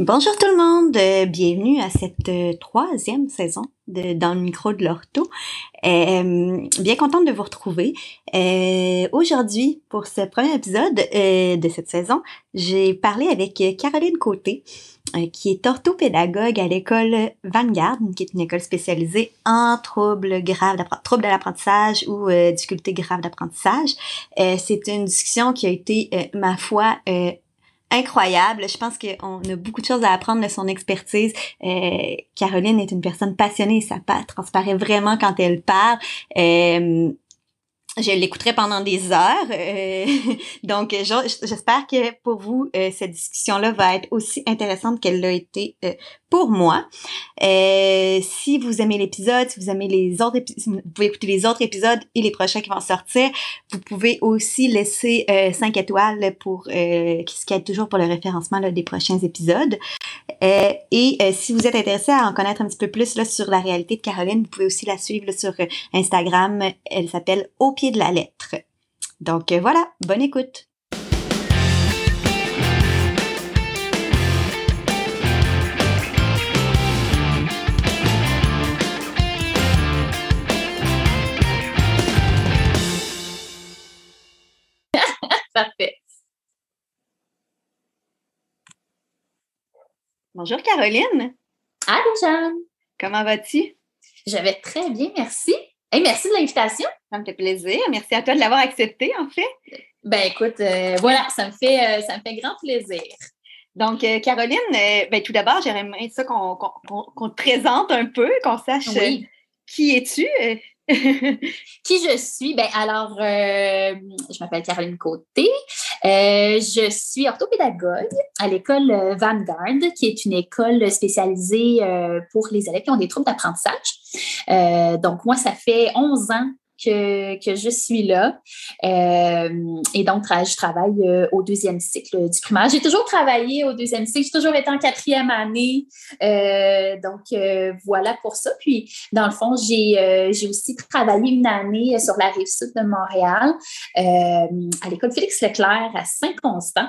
Bonjour tout le monde, euh, bienvenue à cette euh, troisième saison de Dans le micro de l'ortho. Euh, bien contente de vous retrouver. Aujourd'hui, pour ce premier épisode de cette saison, j'ai parlé avec Caroline Côté, qui est orthopédagogue à l'école Vanguard, qui est une école spécialisée en troubles graves troubles ou difficultés graves d'apprentissage. C'est une discussion qui a été, ma foi, incroyable. Je pense qu'on a beaucoup de choses à apprendre de son expertise. Euh, Caroline est une personne passionnée, ça transparaît vraiment quand elle parle. Euh, je l'écouterai pendant des heures. Euh, donc, j'espère que pour vous, euh, cette discussion-là va être aussi intéressante qu'elle l'a été euh, pour moi. si vous aimez l'épisode, si vous aimez les autres épisodes, vous pouvez écouter les autres épisodes et les prochains qui vont sortir. Vous pouvez aussi laisser 5 étoiles pour ce qui toujours pour le référencement des prochains épisodes. et si vous êtes intéressé à en connaître un petit peu plus sur la réalité de Caroline, vous pouvez aussi la suivre sur Instagram. Elle s'appelle Au pied de la lettre. Donc euh, voilà, bonne écoute. Parfait. Bonjour Caroline. Allô Jeanne. Comment vas-tu? Je vais très bien, merci merci de l'invitation. Ça me fait plaisir. Merci à toi de l'avoir accepté, en fait. Ben écoute, euh, voilà, ça me fait euh, ça me fait grand plaisir. Donc, euh, Caroline, ben, tout d'abord, j'aimerais ça qu'on te présente un peu, qu'on sache qui es-tu. Qui je suis? Ben, alors, euh, je m'appelle Caroline Côté. Euh, je suis orthopédagogue à l'école euh, Vanguard, qui est une école spécialisée pour les élèves qui ont des troubles d'apprentissage. donc, moi, ça fait 11 ans que, je suis là. Euh, et donc, je travaille euh, au deuxième cycle du primaire. J'ai toujours travaillé au deuxième cycle. J'ai toujours été en quatrième année. Euh, donc, voilà pour ça. Puis, dans le fond, j'ai aussi travaillé une année sur la rive sud de Montréal à l'école Félix Leclerc à Saint-Constant.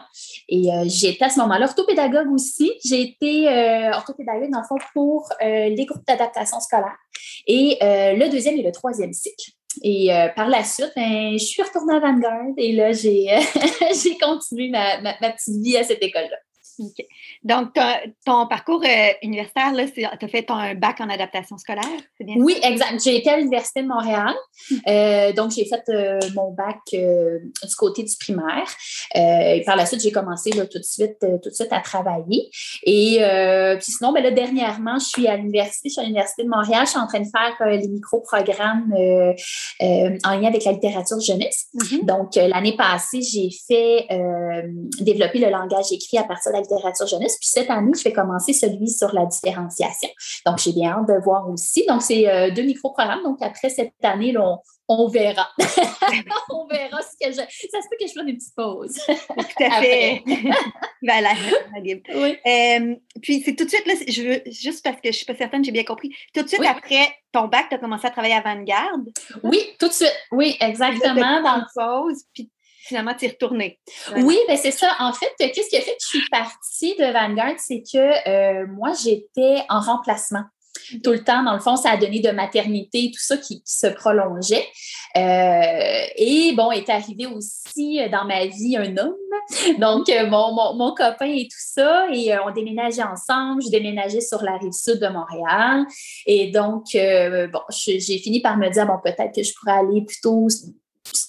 Et j'étais à ce moment-là orthopédagogue aussi. J'ai été orthopédagogue, dans le fond, pour les groupes d'adaptation scolaire et le deuxième et le troisième cycle. Et euh, par la suite, ben, je suis retournée à Vanguard et là, j'ai, j'ai continué ma, ma, petite vie à cette école-là. Donc, ton parcours euh, universitaire, tu as fait ton bac en adaptation scolaire, c'est bien Oui, exact. J'ai été à l'Université de Montréal. Hmm. Euh, donc, j'ai fait euh, mon bac du côté du primaire. et par la suite, j'ai commencé là, tout, de suite, tout de suite à travailler. Et puis sinon, ben, là, dernièrement, je suis à l'Université, je suis à l'Université de Montréal. Je suis en train de faire les micro-programmes en lien avec la littérature jeunesse. Mm-hmm. Donc, l'année passée, j'ai fait développer le langage écrit à partir de la littérature jeunesse. Puis cette année, je vais commencer celui sur la différenciation. Donc, j'ai bien hâte de voir aussi. Donc, c'est euh, deux micro-programmes. Donc, après cette année, là, on, verra. on verra ce que je. Ça se peut que je fasse des petites pauses. Tout à fait. voilà. Oui. Euh, puis, c'est tout de suite, là, je veux, juste parce que je ne suis pas certaine, j'ai bien compris. Tout de suite après ton bac, tu as commencé à travailler à Vanguard? Oui, tout de suite. Oui, exactement. Dans le pause. Puis, finalement t'y retourner. Oui, ben c'est ça. En fait, qu'est-ce qui a fait que je suis partie de Vanguard, c'est que euh, moi, j'étais en remplacement tout le temps. Dans le fond, ça a donné de maternité, tout ça qui, se prolongeait. Euh, et bon, est arrivé aussi dans ma vie un homme, donc euh, mon, mon, copain et tout ça. Et on déménageait ensemble. Je déménageais sur la rive sud de Montréal. Et donc, bon, j'ai fini par me dire, bon, peut-être que je pourrais aller plutôt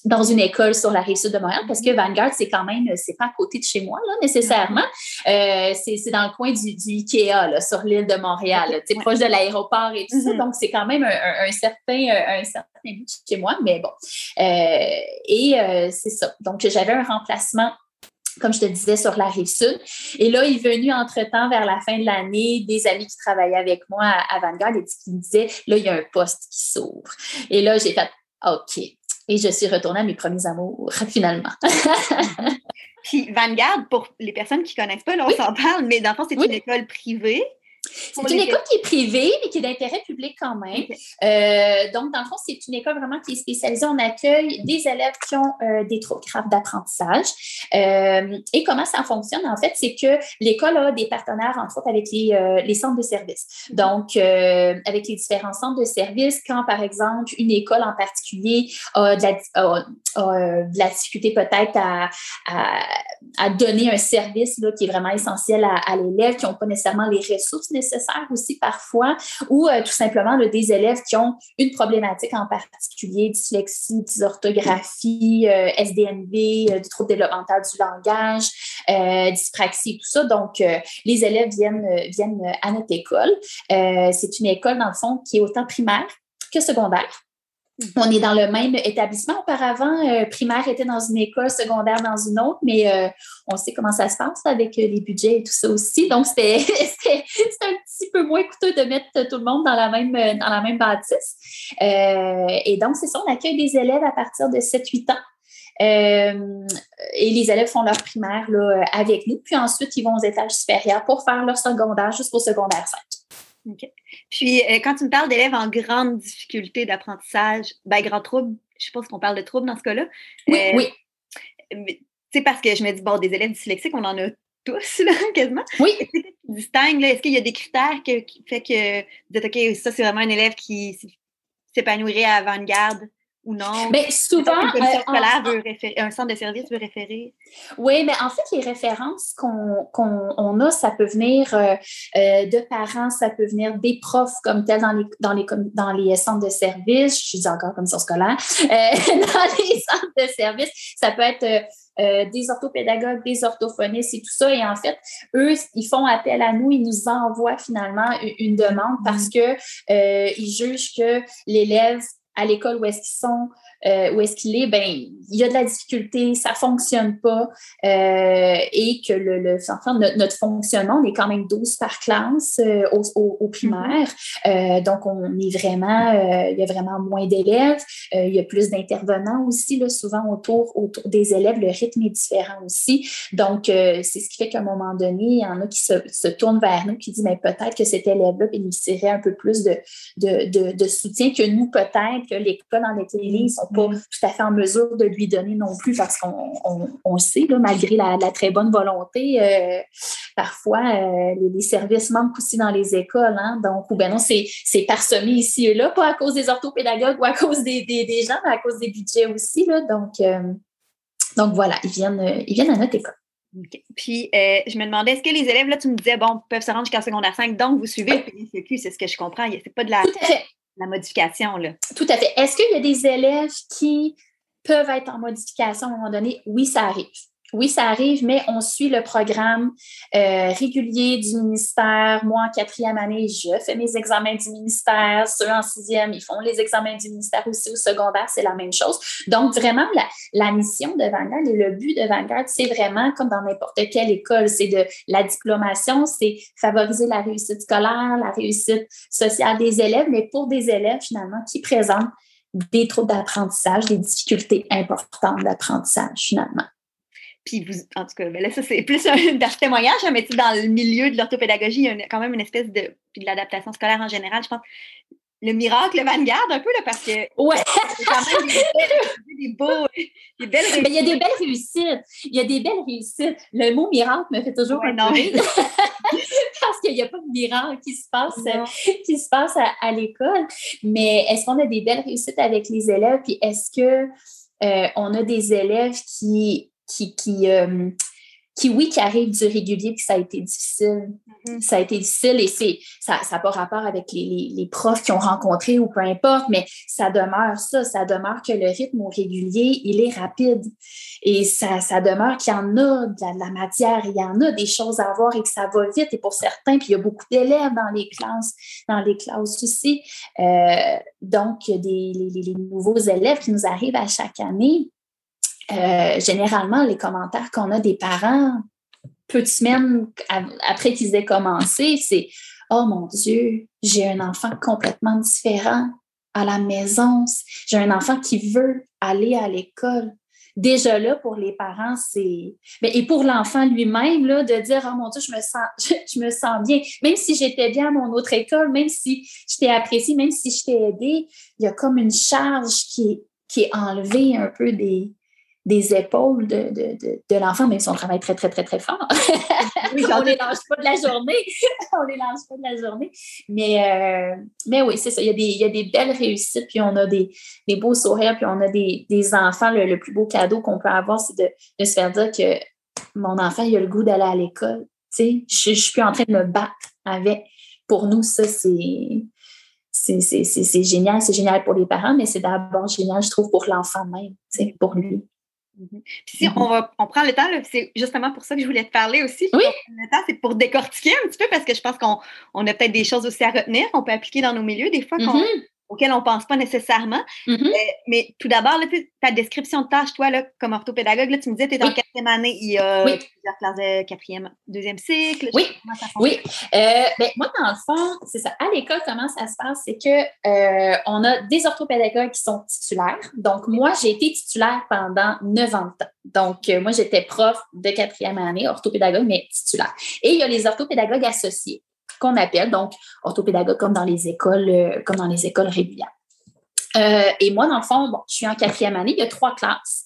dans une école sur la rive sud de Montréal parce que Vanguard, c'est quand même, c'est pas à côté de chez moi, là, nécessairement. Euh, c'est dans le coin du, du Ikea, là, sur l'île de Montréal, c'est proche de l'aéroport et tout ça. Mm-hmm. Donc, c'est quand même un, certain, un certain bout de chez moi, mais bon. Euh, et euh, c'est ça. Donc, j'avais un remplacement comme je te disais, sur la rive sud. Et là, il est venu entre-temps, vers la fin de l'année, des amis qui travaillaient avec moi à, Vanguard et qui me disaient, là, il y a un poste qui s'ouvre. Et là, j'ai fait, OK, et je suis retournée à mes premiers amours, finalement. Puis Vanguard, pour les personnes qui ne connaissent pas, là, on s'en parle, mais dans le fond, c'est une école privée. C'est une école qui est privée, mais qui est d'intérêt public quand même. Euh, donc, dans le fond, c'est une école vraiment qui est spécialisée. On accueille des élèves qui ont euh, des troubles graves d'apprentissage. Euh, et comment ça fonctionne, en fait, c'est que l'école a des partenaires, entre autres, avec les, les centres de services. Donc, avec les différents centres de services, quand, par exemple, une école en particulier a de la, de la difficulté peut-être à, à, donner un service là, qui est vraiment essentiel à, à l'élève, qui n'ont pas nécessairement les ressources nécessaires aussi parfois, ou euh, tout simplement des élèves qui ont une problématique en particulier, dyslexie, dysorthographie, euh, SDNV, euh, du trouble développemental du langage, dyspraxie, tout ça. Donc, les élèves viennent, viennent à notre école. C'est une école, dans le fond, qui est autant primaire que secondaire. On est dans le même établissement. Auparavant, euh, primaire était dans une école, secondaire dans une autre, mais euh, on sait comment ça se passe avec euh, les budgets et tout ça aussi. Donc, c'était un petit peu moins coûteux de mettre tout le monde dans la même, dans bâtisse. et donc, c'est ça, on accueille des élèves à partir de 7-8 ans. et les élèves font leur primaire avec nous. Puis ensuite, ils vont aux étages supérieurs pour faire leur secondaire jusqu'au secondaire 5. Puis, euh, quand tu me parles d'élèves en grande difficulté d'apprentissage, ben, grand trouble, je suppose qu'on parle de trouble dans ce cas-là. Oui, euh, oui. C'est parce que je me dis, bon, des élèves dyslexiques, on en a tous, là, quasiment. Oui. Est-ce qu'il y a des critères qui fait que vous dites, OK, ça, c'est vraiment un élève qui s'épanouirait à avant-garde? Ou non? Mais souvent, euh, un centre de service veut référer. Oui, mais en fait, les références qu'on a, ça peut venir euh, euh, de parents, ça peut venir des profs comme tel dans les, dans les, dans les centres de service. Je dis encore comme ça scolaire. dans les centres de service, ça peut être des orthopédagogues, des orthophonistes et tout ça. Et en fait, eux, ils font appel à nous, ils nous envoient finalement une demande parce mm-hmm. que ils jugent que l'élève à l'école où est-ce qu'ils sont, euh, où est-ce qu'il est, ben il y a de la difficulté, ça fonctionne pas, euh, et que le, le enfin, notre, fonctionnement, on est quand même 12 par classe euh, au, au, primaire, mm-hmm. donc on est vraiment, il y a vraiment moins d'élèves, il y a plus d'intervenants aussi, là, souvent autour, autour des élèves, le rythme est différent aussi, donc c'est ce qui fait qu'à un moment donné, il y en a qui se, se tournent vers nous, qui disent, mais peut-être que cet élève-là bénéficierait un peu plus de, de, de, de soutien que nous, peut-être, que l'école en ne sont pas tout à fait en mesure de lui donner non plus parce qu'on on, sait, là, malgré la, très bonne volonté, euh, parfois euh, les, services manquent aussi dans les écoles. Hein, donc, ou ben non, c'est parsemé ici et là, pas à cause des orthopédagogues ou à cause des, des, gens, mais à cause des budgets aussi. Là, donc, euh, donc voilà, ils viennent, ils viennent à notre école. Puis, je me demandais, est-ce que les élèves, là, tu me disais, bon, peuvent se rendre jusqu'à secondaire 5, donc vous suivez le PSEQ, c'est ce que je comprends. C'est pas de la la modification. Là. Tout à fait. Est-ce qu'il y a des élèves qui peuvent être en modification à un moment donné? Oui, ça arrive. Oui, ça arrive, mais on suit le programme euh, régulier du ministère. Moi, en quatrième année, je fais mes examens du ministère. Ceux en sixième, ils font les examens du ministère aussi au secondaire, c'est la même chose. Donc, vraiment, la, mission de Vanguard et le but de Vanguard, c'est vraiment, comme dans n'importe quelle école, c'est de la diplomation, c'est favoriser la réussite scolaire, la réussite sociale des élèves, mais pour des élèves, finalement, qui présentent des troubles d'apprentissage, des difficultés importantes d'apprentissage, finalement. Puis vous, en tout cas, ben là, ça, c'est plus un témoignage, hein, mais dans le milieu de l'orthopédagogie, il y a quand même une espèce de. Puis de l'adaptation scolaire en général, je pense. Le miracle vanguard un peu, là, parce que. Ouais! quand même des, beaux, des belles réussites. Mais il y a des belles réussites. Il y a des belles réussites. Le mot miracle me fait toujours un parce qu'il n'y a pas de miracle qui se passe, qui se passe à, l'école. Mais est-ce qu'on a des belles réussites avec les élèves? Puis est-ce que. Euh, on a des élèves qui qui, qui, euh, qui, oui, qui arrive du régulier, puis ça a été difficile. Mm-hmm. Ça a été difficile et c'est, ça n'a pas rapport avec les, les, profs qui ont rencontré ou peu importe, mais ça demeure ça, ça demeure que le rythme au régulier, il est rapide. Et ça, ça demeure qu'il y en a de la, matière, il y en a des choses à voir et que ça va vite. Et pour certains, puis il y a beaucoup d'élèves dans les classes, dans les classes aussi. Euh, donc, des, les, les nouveaux élèves qui nous arrivent à chaque année, euh, généralement, les commentaires qu'on a des parents, peu de semaines après qu'ils aient commencé, c'est Oh mon Dieu, j'ai un enfant complètement différent à la maison. J'ai un enfant qui veut aller à l'école. déjà là, pour les parents, c'est. Mais, et pour l'enfant lui-même, de dire Oh mon Dieu, je me sens, je, me sens bien. Même si j'étais bien à mon autre école, même si je t'ai apprécié, même si je t'ai aidé, il y a comme une charge qui qui est enlevée un peu des, des épaules de, de, de, de l'enfant, même si on travaille très, très, très, très fort. on ne les lâche pas de la journée. on les lâche pas de la journée. Mais, euh, mais oui, c'est ça. Il y, a des, il y, a des, belles réussites, puis on a des, des beaux sourires, puis on a des, des enfants. Le, plus beau cadeau qu'on peut avoir, c'est de, de, se faire dire que mon enfant, il a le goût d'aller à l'école. Tu sais, je ne suis plus en train de me battre avec. Pour nous, ça, c'est c'est génial, c'est génial pour les parents, mais c'est d'abord génial, je trouve, pour l'enfant même, pour lui. Mhm. Puis si on, va, on prend le temps, c'est justement pour ça que je voulais te parler aussi. Oui. Le temps, c'est pour décortiquer un petit peu parce que je pense qu'on on a peut-être des choses aussi à retenir qu'on peut appliquer dans nos milieux des fois. qu'on auquel on ne pense pas nécessairement. Mm-hmm. Euh, mais tout d'abord, ta description de tâche, toi, là, comme orthopédagogue, là, tu me disais que tu es en quatrième année, il y a plusieurs classes de quatrième, deuxième cycle. Oui, oui. Euh, ben, moi, dans le fond, c'est ça. À l'école, comment ça se passe? C'est qu'on euh, on a des orthopédagogues qui sont titulaires. Donc, moi, j'ai été titulaire pendant neuf ans de temps. Donc, moi, j'étais prof de quatrième année, orthopédagogue, mais titulaire. Et il y a les orthopédagogues associés qu'on appelle donc orthopédagogue comme dans les écoles, euh, comme dans les écoles régulières. Euh, et moi, dans le fond, je suis en quatrième année. Il y a trois classes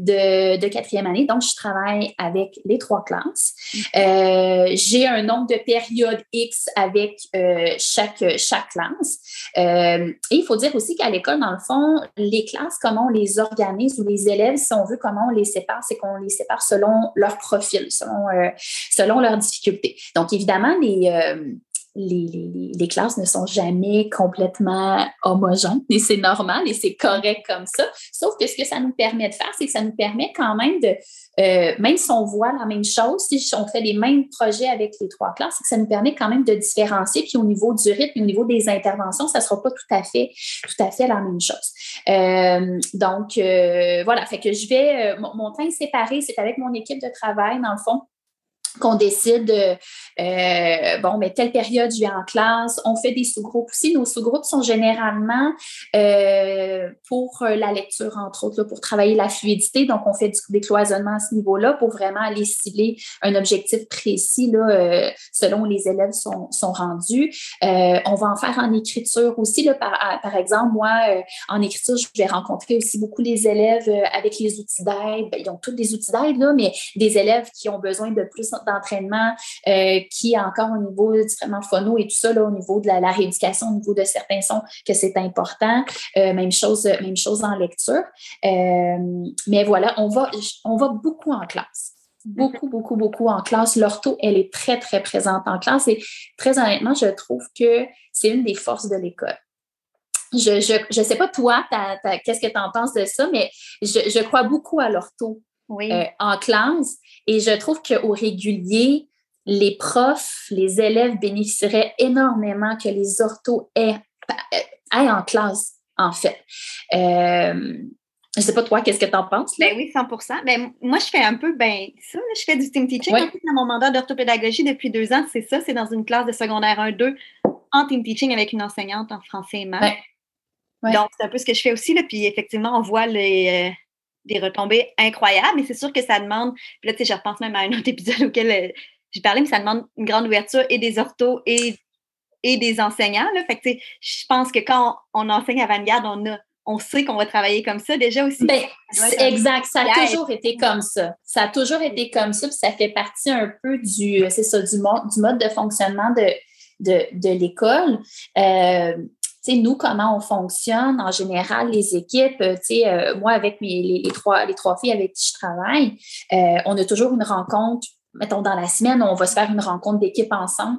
de, quatrième année. Donc, je travaille avec les trois classes. Euh, j'ai un nombre de périodes X avec chaque, chaque classe. et il faut dire aussi qu'à l'école, dans le fond, les classes, comment on les organise ou les élèves, si on veut, comment on les sépare, c'est qu'on les sépare selon leur profil, selon, selon leurs difficultés. Donc, évidemment, les les, classes ne sont jamais complètement homogènes et c'est normal et c'est correct comme ça. Sauf que ce que ça nous permet de faire, c'est que ça nous permet quand même de, euh, même si on voit la même chose, si on fait les mêmes projets avec les trois classes, c'est que ça nous permet quand même de différencier. Puis au niveau du rythme, au niveau des interventions, ça ne sera pas tout à fait, tout à fait la même chose. Euh, donc, euh, voilà, fait que je vais, mon, mon temps est séparé, c'est avec mon équipe de travail, dans le fond qu'on décide, euh, bon, mais telle période, je vais en classe. On fait des sous-groupes aussi. Nos sous-groupes sont généralement euh, pour la lecture, entre autres, pour travailler la fluidité. Donc, on fait du décloisonnement à ce niveau-là pour vraiment aller cibler un objectif précis là, euh, selon les élèves sont, rendus. on va en faire en écriture aussi. Par, exemple, moi, en écriture, je vais rencontrer aussi beaucoup les élèves avec les outils d'aide. Ben, ils ont tous des outils d'aide, mais des élèves qui ont besoin de plus d'entraînement euh, qui est encore au niveau du traitement phono et tout ça, là, au niveau de la, rééducation, au niveau de certains sons, que c'est important. Euh, même, chose, même chose en lecture. Euh, mais voilà, on va, on va beaucoup en classe beaucoup, beaucoup, beaucoup en classe. L'ortho, elle est très, très présente en classe et très honnêtement, je trouve que c'est une des forces de l'école. Je ne je, je sais pas toi, qu'est-ce que tu en penses de ça, mais je, je crois beaucoup à l'ortho en classe et je trouve qu'au régulier, les profs, les élèves bénéficieraient énormément que les orthos aient, en classe, en fait. Euh, je ne sais pas, toi, qu'est-ce que tu en penses? Ben oui, 100% ben, Moi, je fais un peu, ben, ça, je fais du team teaching. dans mon mandat d'orthopédagogie depuis deux ans, c'est ça, c'est dans une classe de secondaire 1-2 en team teaching avec une enseignante en français et maths. Donc, c'est un peu ce que je fais aussi. Là, puis, effectivement, on voit les, euh, des retombées incroyables, mais c'est sûr que ça demande, puis là, tu sais, je repense même à un autre épisode auquel euh, j'ai parlé, mais ça demande une grande ouverture et des orthos et, et des enseignants. Là. Fait que, je pense que quand on, enseigne à Vanguard, on a on sait qu'on va travailler comme ça déjà aussi. Ben, exact, ça a toujours été comme ça. Ça a toujours été comme ça, puis ça fait partie un peu du, c'est ça, du, mode, du mode de fonctionnement de, de, de l'école. Euh, nous, comment on fonctionne en général, les équipes, euh, euh, moi, avec mes, les, trois, les trois filles avec qui je travaille, euh, on a toujours une rencontre, mettons, dans la semaine, on va se faire une rencontre d'équipe ensemble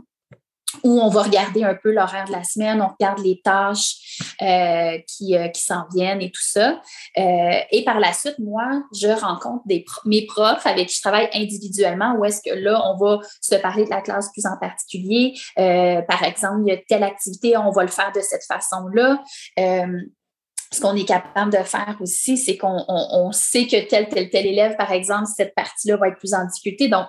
où on va regarder un peu l'horaire de la semaine, on regarde les tâches euh, qui, euh, qui s'en viennent et tout ça. Euh, et par la suite, moi, je rencontre mes profs avec qui je travaille individuellement, où est-ce que là, on va se parler de la classe plus en particulier. par exemple, il y a telle activité, on va le faire de cette façon-là ce qu'on est capable de faire aussi, c'est qu'on on, sait que tel, tel, tel élève, par exemple, cette partie-là va être plus en difficulté. Donc,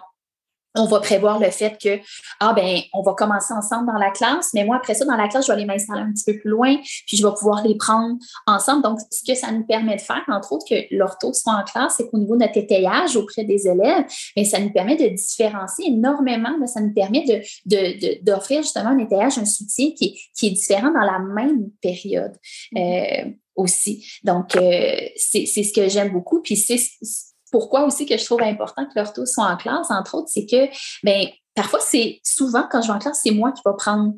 on va prévoir le fait que, ah ben, on va commencer ensemble dans la classe, mais moi, après ça, dans la classe, je vais aller m'installer un petit peu plus loin, puis je vais pouvoir les prendre ensemble. Donc, ce que ça nous permet de faire, entre autres, que l'ortho soit en classe, c'est qu'au niveau de notre étayage auprès des élèves, mais ça nous permet de différencier énormément, ça nous permet de, d'offrir justement un étayage, un soutien qui, qui est différent dans la même période. Mm-hmm. Euh, aussi. Donc, euh, c'est, c'est ce que j'aime beaucoup. Puis c'est pourquoi aussi que je trouve important que l'ortho soit en classe, entre autres, c'est que ben, parfois, c'est souvent quand je vais en classe, c'est moi qui vais prendre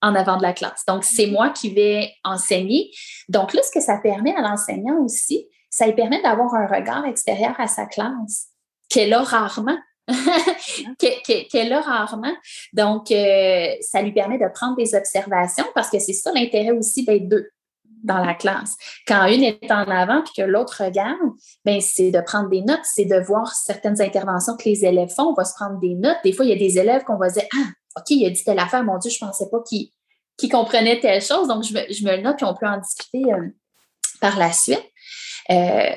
en avant de la classe. Donc, c'est moi qui vais enseigner. Donc là, ce que ça permet à l'enseignant aussi, ça lui permet d'avoir un regard extérieur à sa classe qu'elle a rarement. qu'elle a rarement. Donc, euh, ça lui permet de prendre des observations parce que c'est ça l'intérêt aussi d'être deux dans la classe. Quand une est en avant puis que l'autre regarde, ben c'est de prendre des notes, c'est de voir certaines interventions que les élèves font. On va se prendre des notes. Des fois, il y a des élèves qu'on va dire Ah, OK, il a dit telle affaire, mon Dieu, je ne pensais pas qu'il comprenait telle chose. Donc, je me, je me, le note puis on peut en discuter euh, par la suite. Euh,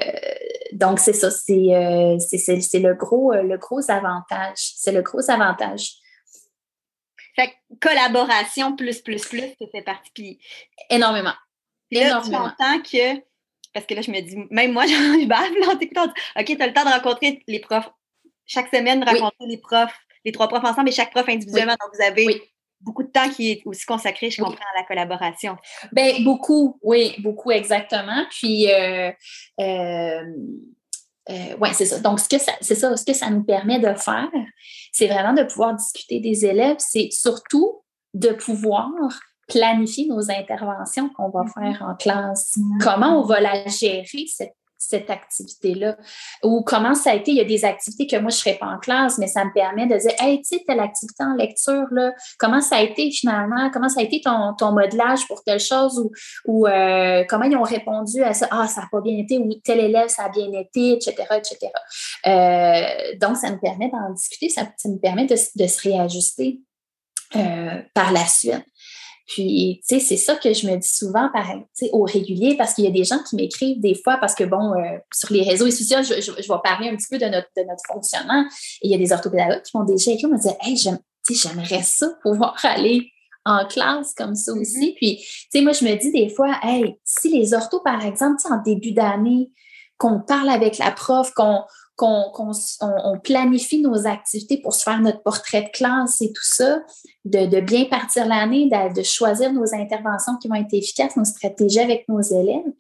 donc, c'est ça, c'est euh, le, gros, le gros avantage. C'est le gros avantage. Fait collaboration plus, plus, plus, ça fait partie. énormément. Là, tu entends que, parce que là, je me dis, même moi, je bave là, OK, tu as le temps de rencontrer les profs. Chaque semaine, rencontrer les profs, les trois profs ensemble et chaque prof individuellement. Donc, vous avez beaucoup de temps qui est aussi consacré, je comprends, à la collaboration. Bien, beaucoup, oui, beaucoup, exactement. Puis, euh, euh, euh, oui, c'est ça. Donc, ce que ça, c'est ça, ce que ça nous permet de faire, c'est vraiment de pouvoir discuter des élèves, c'est surtout de pouvoir planifier nos interventions qu'on va mm-hmm. faire en classe. Mm-hmm. Comment on va la gérer, cette, activité-là? Ou comment ça a été, il y a des activités que moi, je ne ferais pas en classe, mais ça me permet de dire, hey, tu sais, telle activité en lecture, là, comment ça a été finalement? Comment ça a été ton, ton modelage pour telle chose? Ou, ou euh, comment ils ont répondu à ça? Ah, ça n'a pas bien été, ou tel élève, ça a bien été, etc., etc. Euh, donc, ça nous permet d'en discuter, ça, nous permet de, se réajuster euh, par la suite. Puis, tu sais, c'est ça que je me dis souvent par, au régulier, parce qu'il y a des gens qui m'écrivent des fois, parce que, bon, euh, sur les réseaux et sociaux, je, je, vais parler un petit peu de notre, de notre fonctionnement. Et il y a des orthopédagogues qui m'ont déjà écrit, me dire Hey, j'aimerais ça, pouvoir aller en classe comme ça mm-hmm. aussi. Puis, tu sais, moi, je me dis des fois, hey, si les orthos, par exemple, en début d'année, qu'on parle avec la prof, qu'on qu'on on, planifie nos activités pour se faire notre portrait de classe et tout ça, de, bien partir l'année, de, choisir nos interventions qui vont être efficaces, nos stratégies avec nos élèves.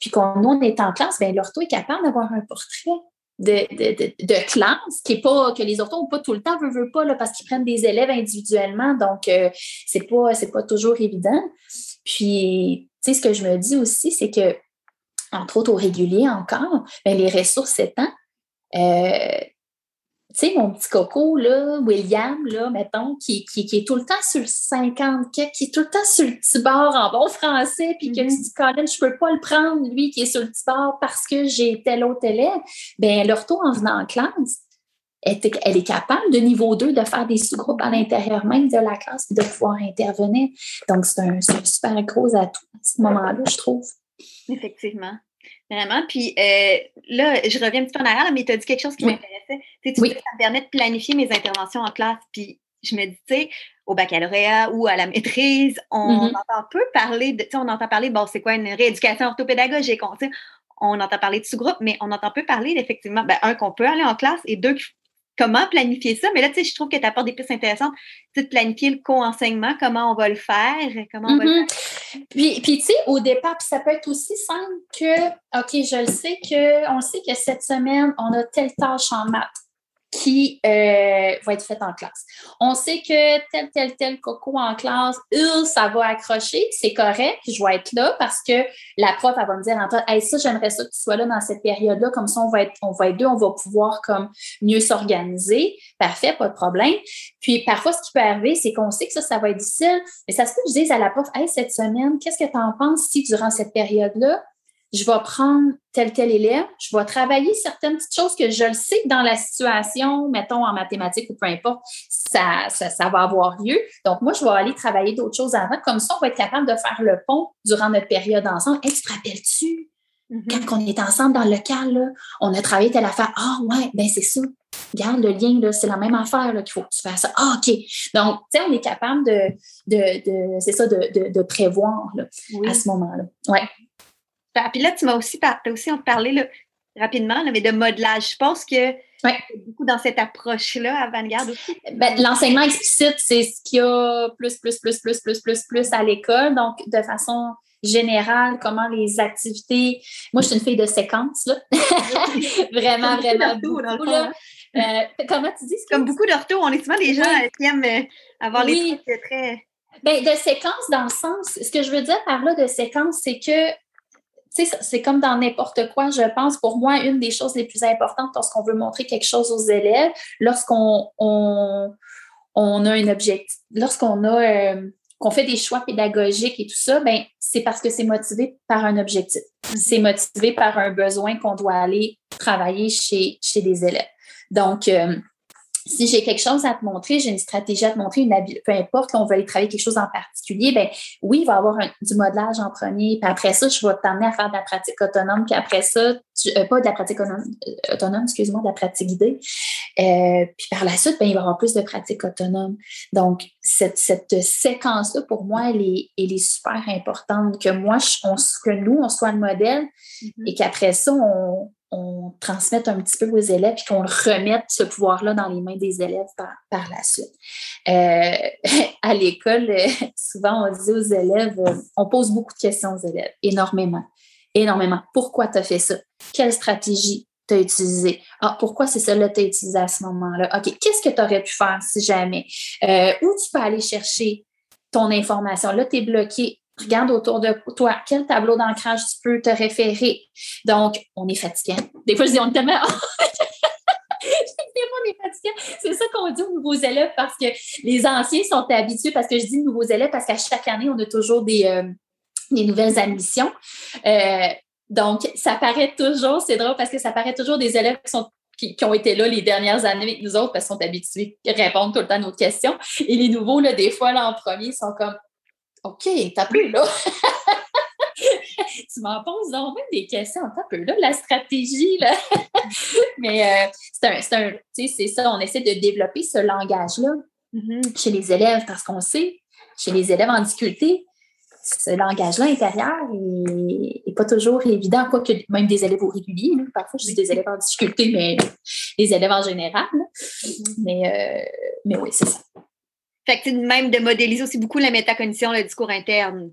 Puis quand on est en classe, bien, l'ortho est capable d'avoir un portrait de, classe qui est pas que les orthos n'ont pas tout le temps veut, pas là, parce qu'ils prennent des élèves individuellement. Donc euh, c'est pas pas toujours évident. Puis tu sais ce que je me dis aussi c'est que entre autres au régulier encore bien, les ressources étant euh, tu sais, mon petit coco, là, William, là, mettons, qui, qui, est tout le temps sur le 50, qui est tout le temps sur le petit bord en bon français, puis que tu mm-hmm. dis, Colin, je peux pas le prendre, lui, qui est sur le petit bord parce que j'ai tel autre élève. Bien, l'ortho, en venant en classe, elle, est capable, de niveau 2, de faire des sous-groupes à l'intérieur même de la classe et de pouvoir intervenir. Donc, c'est un, un super gros atout à ce moment-là, je trouve. Effectivement. Vraiment. Puis euh, là, je reviens un petit peu en arrière, mais tu as dit quelque chose qui m'intéressait. Tu sais, ça me permet de planifier mes interventions en classe. Puis je me dis, tu sais, au baccalauréat ou à la maîtrise, on mm-hmm. entend peu parler de, tu sais, on entend parler, bon, c'est quoi une rééducation orthopédagogique? On, on entend parler de sous-groupe, mais on entend peu parler d'effectivement, ben, un, qu'on peut aller en classe et deux, comment planifier ça. Mais là, tu sais, je trouve que tu apportes des pistes intéressantes. Tu sais, de planifier le co-enseignement, comment on va le faire, comment on va le mm-hmm. faire. Puis, puis tu sais, au départ, puis ça peut être aussi simple que, OK, je le sais que, on sait que cette semaine, on a telle tâche en maths qui euh, va être faite en classe. On sait que tel, tel, tel coco en classe, euh, ça va accrocher, c'est correct, je vais être là parce que la prof, elle va me dire hey, ça, j'aimerais ça que tu sois là dans cette période-là, comme ça, on va être, on va être deux, on va pouvoir comme mieux s'organiser. Parfait, pas de problème. Puis parfois, ce qui peut arriver, c'est qu'on sait que ça, ça va être difficile, mais ça se peut que je dise à la prof, hey, cette semaine, qu'est-ce que tu en penses si durant cette période-là, je vais prendre tel tel élève, je vais travailler certaines petites choses que je le sais que dans la situation, mettons en mathématiques ou peu importe, ça, ça, va avoir lieu. Donc, moi, je vais aller travailler d'autres choses avant. Comme ça, on va être capable de faire le pont durant notre période ensemble. Hey, tu te rappelles-tu? Mm-hmm. Quand on est ensemble dans le local, là, on a travaillé telle affaire. Ah, ouais, ben c'est ça. Garde le lien, c'est la même affaire qu'il faut que tu fasses ça. Ah, OK. Donc, tu sais, on est capable de, de, c'est ça, de, de, prévoir à ce moment-là. Ouais. Puis là, tu m'as aussi, as aussi parlé rapidement, mais de modelage. Je pense que. Beaucoup dans cette approche-là à Vanguard aussi. Ben, l'enseignement explicite, c'est ce qu'il y a plus, plus, plus, plus, plus, plus, plus à l'école. Donc, de façon générale, comment les activités. Moi, je suis une fille de séquence, là. vraiment, vraiment. Beaucoup, dans le hein. euh, comment tu dis? Comme beaucoup d'orthos, on est souvent des gens qui aiment euh, avoir les trucs très. Ben, de séquence dans le sens, ce que je veux dire par là de séquence, c'est que c'est comme dans n'importe quoi, je pense. Pour moi, une des choses les plus importantes lorsqu'on veut montrer quelque chose aux élèves, lorsqu'on on, a un objectif, lorsqu'on a euh, qu'on fait des choix pédagogiques et tout ça, ben c'est parce que c'est motivé par un objectif. C'est motivé par un besoin qu'on doit aller travailler chez, chez des élèves. Donc, euh, si j'ai quelque chose à te montrer, j'ai une stratégie à te montrer, une peu importe, on veut aller travailler quelque chose en particulier, ben oui, il va y avoir du modelage en premier, puis après ça, je vais t'amener à faire de la pratique autonome, puis après ça, euh, pas de la pratique euh, autonome, excuse-moi, de la pratique guidée. Euh, puis par la suite, ben, il va y avoir plus de pratique autonome. Donc, cette, cette séquence-là, pour moi, elle est, elle est super importante, que moi, on, que nous, on soit le modèle, mm-hmm. et qu'après ça, on, on transmette un petit peu aux élèves et qu'on remette ce pouvoir-là dans les mains des élèves par, la suite. Euh, à l'école, euh, souvent, on dit aux élèves, euh, on pose beaucoup de questions aux élèves, énormément, énormément. Pourquoi tu as fait ça? Quelle stratégie tu as utilisée? Ah, pourquoi c'est ça que tu as utilisé à ce moment-là? OK, qu'est-ce que tu aurais pu faire si jamais? où tu peux aller chercher ton information? Là, tu es bloqué regarde autour de toi, quel tableau d'ancrage tu peux te référer? Donc, on est fatiguant. Des fois, je dis, on est tellement. C'est ça qu'on dit aux nouveaux élèves parce que les anciens sont habitués, parce que je dis nouveaux élèves parce qu'à chaque année, on a toujours des, euh, nouvelles admissions. Euh, donc, ça paraît toujours, c'est drôle parce que ça paraît toujours des élèves qui sont qui, ont été là les dernières années avec nous autres parce qu'ils sont habitués à répondre tout le temps à nos questions. Et les nouveaux, là, des fois, là, en premier, sont comme OK, t'as peu là. tu m'en poses donc même des questions. T'as peu là, la stratégie, là. Mais euh, c'est un, c'est un, ça, on essaie de développer ce langage-là mm-hmm. chez les élèves parce qu'on sait, chez les élèves en difficulté, ce langage-là intérieur n'est pas toujours évident, quoique même des élèves au régulier. Parfois, je dis des élèves en difficulté, mais les élèves en général. Mm-hmm. Mais, euh, mais oui, c'est ça. Fait que même de modéliser aussi beaucoup la métacognition, le discours interne.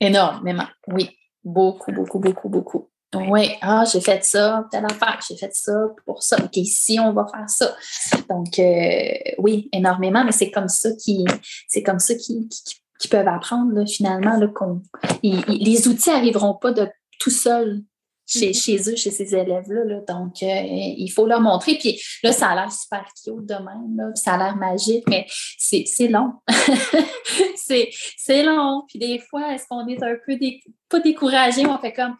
Énormément, oui. Beaucoup, beaucoup, beaucoup, beaucoup. Oui, ah, j'ai fait ça, telle affaire, j'ai fait ça pour ça. OK, ici, on va faire ça. Donc, euh, oui, énormément, mais c'est comme ça qui, c'est comme ça qui, peuvent apprendre, finalement, là, les outils n'arriveront pas de tout seul chez, mm-hmm. chez eux, chez ces élèves-là. Donc, euh, il faut leur montrer. Puis là, ça a l'air super cute de même, ça a l'air magique, mais c'est long. c'est long. Puis des fois, est-ce qu'on est un peu pas découragé? On fait comme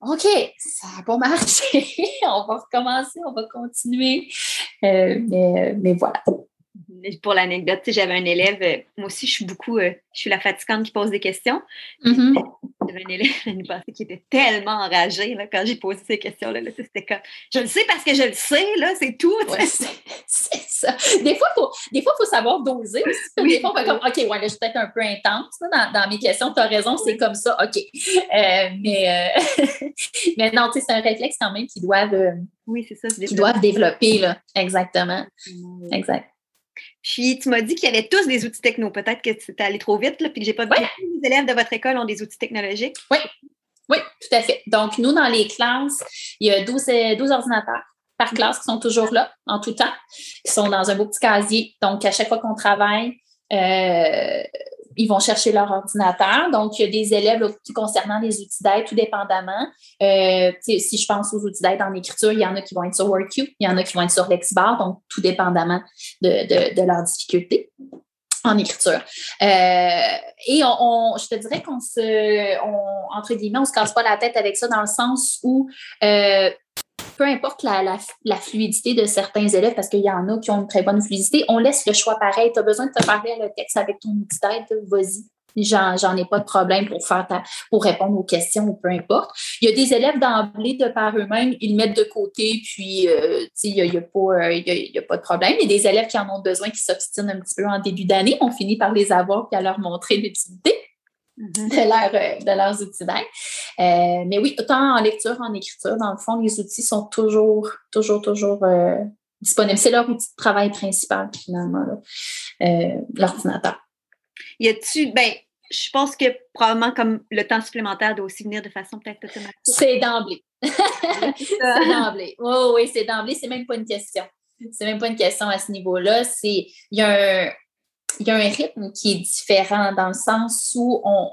OK, ça n'a pas marché. on va recommencer, on va continuer. Euh, mais, mais voilà pour l'anecdote, j'avais un élève, euh, moi aussi, je suis beaucoup, euh, je suis la fatigante qui pose des questions. Mm-hmm. J'avais un élève l'année passée qui était tellement enragé là, quand j'ai posé ces questions-là. Là, c'était comme, je le sais parce que je le sais, là, c'est tout. c'est ça. Des fois, il faut, savoir doser. Des fois, on va comme, OK, ouais, là, je suis peut-être un peu intense dans, mes questions. Tu as raison, c'est comme ça. OK. Euh, mais, mais non, c'est un réflexe quand même qu'ils doivent, oui, ça, qu'ils doivent développer. Là. Exactement. Exact. Puis tu m'as dit qu'il y avait tous des outils techno. Peut-être que tu es allé trop vite, là, puis que j'ai pas dit que les élèves de votre école ont des outils technologiques. Oui, oui, tout à fait. Donc, nous, dans les classes, il y a 12, 12 euh, ordinateurs par classe qui sont toujours là en tout temps, qui sont dans un beau petit casier. Donc, à chaque fois qu'on travaille, euh, ils vont chercher leur ordinateur. Donc, il y a des élèves concernant les outils d'aide, tout dépendamment. Euh, si je pense aux outils d'aide en écriture, il y en a qui vont être sur WorkQ, il y en a qui vont être sur Lexbar, donc tout dépendamment de, de, leur difficulté en écriture. Euh, et on, je te dirais qu'on se, entre guillemets, on se casse pas la tête avec ça dans le sens où euh, peu importe la, fluidité de certains élèves, parce qu'il y en a qui ont une très bonne fluidité, on laisse le choix pareil. Tu as besoin de te parler le texte avec ton outil d'aide, vas-y. J'en ai pas de problème pour faire pour répondre aux questions ou peu importe. Il y a des élèves d'emblée, de par eux-mêmes, ils mettent de côté, puis euh, il n'y a, y a, pas, y a, pas de problème. Il y a des élèves qui en ont besoin, qui s'obstinent un petit peu en début d'année. On finit par les avoir et à leur montrer l'utilité. De, leur, euh, de, leurs outils d'aide. Euh, mais oui, autant en lecture, en écriture, dans le fond, les outils sont toujours, toujours, toujours euh, disponibles. C'est leur outil de travail principal, finalement, l'ordinateur. Y a-tu, ben, je pense que probablement comme le temps supplémentaire doit aussi venir de façon peut-être automatique. C'est d'emblée. c'est d'emblée. Oui, oui, c'est d'emblée. C'est même pas une question. C'est même pas une question à ce niveau-là. C'est, il y a un, il y a un rythme qui est différent dans le sens où on,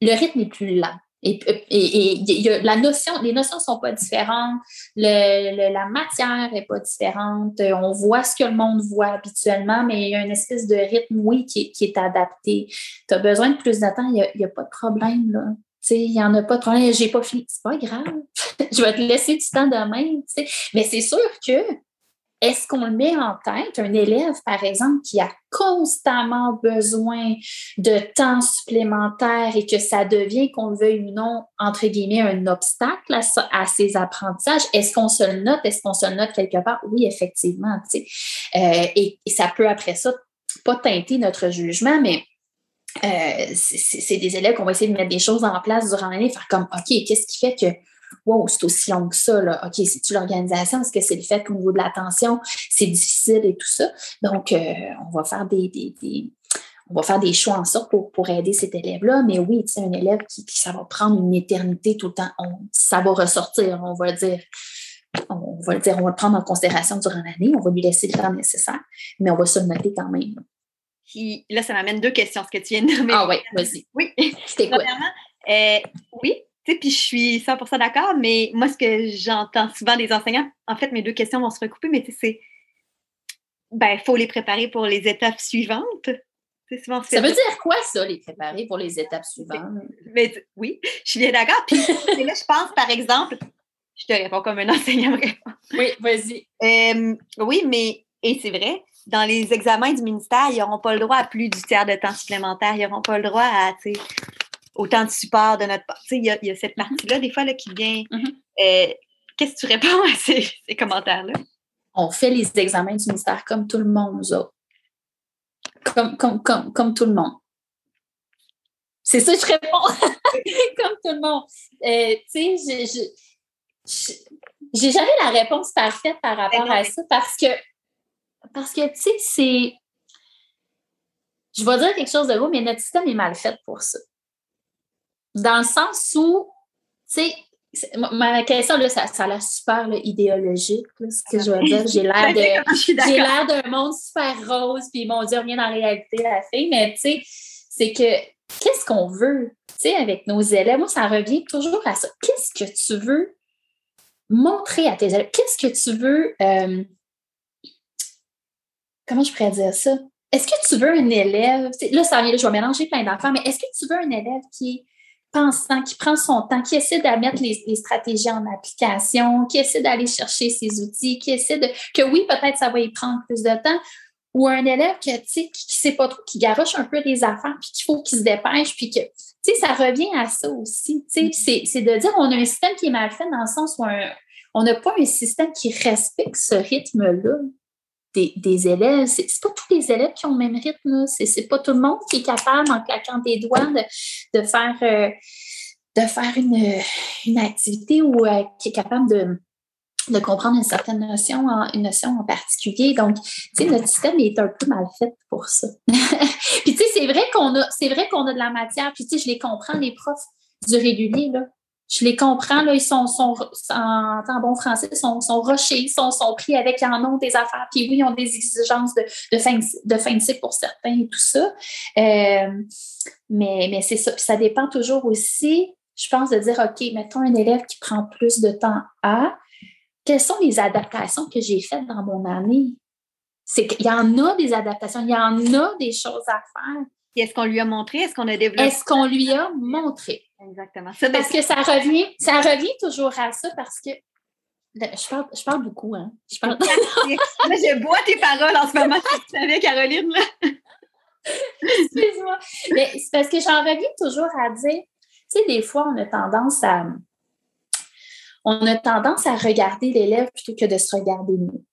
le rythme est plus lent. Et, et, la notion, les notions ne sont pas différentes, la matière n'est pas différente, on voit ce que le monde voit habituellement, mais il y a une espèce de rythme, oui, qui, est adapté. Tu as besoin de plus de temps, il n'y a, pas de problème. Là. Il n'y en a pas de problème, j'ai pas fini. C'est pas grave. je vais te laisser du temps demain. Mais c'est sûr que est-ce qu'on le met en tête, un élève, par exemple, qui a constamment besoin de temps supplémentaire et que ça devient, qu'on le veuille ou non, entre guillemets, un obstacle à, ses apprentissages, est-ce qu'on se le note? Est-ce qu'on se le note quelque part? Oui, effectivement. Euh, et, ça peut, après ça, pas teinter notre jugement, mais euh, c'est des élèves qu'on va essayer de mettre des choses en place durant l'année, faire comme, OK, qu'est-ce qui fait que wow, c'est aussi long que ça. Là. OK, c'est-tu l'organisation? Est-ce que c'est le fait qu'au niveau de l'attention, c'est difficile et tout ça? Donc, euh, on va faire des, on va faire des choix en sorte pour, aider cet élève-là. Mais oui, tu sais, un élève qui, ça va prendre une éternité tout le temps, ça va ressortir, on va le dire. On va le dire, on va le prendre en considération durant l'année, on va lui laisser le temps nécessaire, mais on va se le noter quand même. Puis là, ça m'amène deux questions, ce que tu viens de nommer. Ah oui, vas-y. Oui. C'était quoi? Euh, oui, puis je suis 100% d'accord, mais moi, ce que j'entends souvent des enseignants, en fait, mes deux questions vont se recouper, mais c'est, ben, il faut les préparer pour les étapes suivantes. Souvent, ça veut dire quoi, ça, les préparer pour les étapes suivantes? Mais, oui, je suis bien d'accord. Puis là, je pense, par exemple, je te réponds comme un enseignant Oui, vas-y. oui, mais, et c'est vrai, dans les examens du ministère, ils n'auront pas le droit à plus du tiers de temps supplémentaire. Ils n'auront pas le droit à, autant de support de notre part? Tu sais, il y, a cette partie-là, des fois, là, qui vient. Mm-hmm. Euh, qu'est-ce que tu réponds à ces, commentaires-là? On fait les examens du ministère comme tout le monde, nous autres. Comme, comme, comme, comme tout le monde. C'est ça que je réponds. comme tout le monde. Euh, tu sais, j'ai jamais la réponse parfaite par rapport à ça parce que, parce que, tu sais, c'est. Je vais dire quelque chose de gros, mais notre système est mal fait pour ça dans le sens où, tu sais, ma question, là, ça, ça a l'air super idéologique, ce que je veux dire. J'ai l'air de l'air d'un monde super rose, puis mon Dieu, rien en réalité la fille, mais tu sais, c'est que qu'est-ce qu'on veut, tu sais, avec nos élèves? Moi, ça revient toujours à ça. Qu'est-ce que tu veux montrer à tes élèves? Qu'est-ce que tu veux. Euh, comment je pourrais dire ça? Est-ce que tu veux un élève? Là, ça vient, je vais mélanger plein d'enfants, mais est-ce que tu veux un élève qui pensant, qui prend son temps, qui essaie de mettre les, stratégies en application, qui essaie d'aller chercher ses outils, qui essaie de. que oui, peut-être ça va y prendre plus de temps, ou un élève qui ne sait pas trop, qui garoche un peu les affaires, puis qu'il faut qu'il se dépêche, puis que. Tu sais, ça revient à ça aussi. Tu sais, c'est de dire on a un système qui est mal fait dans le sens où on n'a pas un système qui respecte ce rythme-là des, élèves. C'est pas tous les élèves qui ont le même rythme. C'est pas tout le monde qui est capable, en claquant des doigts, de, faire, euh, de faire une, activité ou euh, qui est capable de, de comprendre une certaine notion, en, une notion en particulier. Donc, tu sais, notre système est un peu mal fait pour ça. puis, tu sais, c'est vrai qu'on a, c'est vrai qu'on a de la matière. Puis, tu sais, je les comprends, les profs du régulier, là je les comprends, là, ils sont, en, bon français, sont, sont rushés, sont, sont pris avec en ont des affaires, puis oui, ils ont des exigences de, de, fin, de fin de cycle pour certains et tout ça. Euh, mais mais c'est ça. Puis ça dépend toujours aussi, je pense, de dire, OK, mettons un élève qui prend plus de temps à, quelles sont les adaptations que j'ai faites dans mon année? C'est qu'il y en a des adaptations, il y en a des choses à faire. Est-ce qu'on lui a montré? Est-ce qu'on a développé? Est-ce qu'on lui a montré? Exactement. parce que ça revient, ça revient toujours à ça parce que je parle, je parle beaucoup, hein. Je parle... là, je bois tes paroles en ce moment, tu savais, Caroline. Excuse-moi. Mais c'est parce que j'en reviens toujours à dire, tu sais, des fois, on a tendance à on a tendance à regarder l'élève plutôt que de se regarder nous.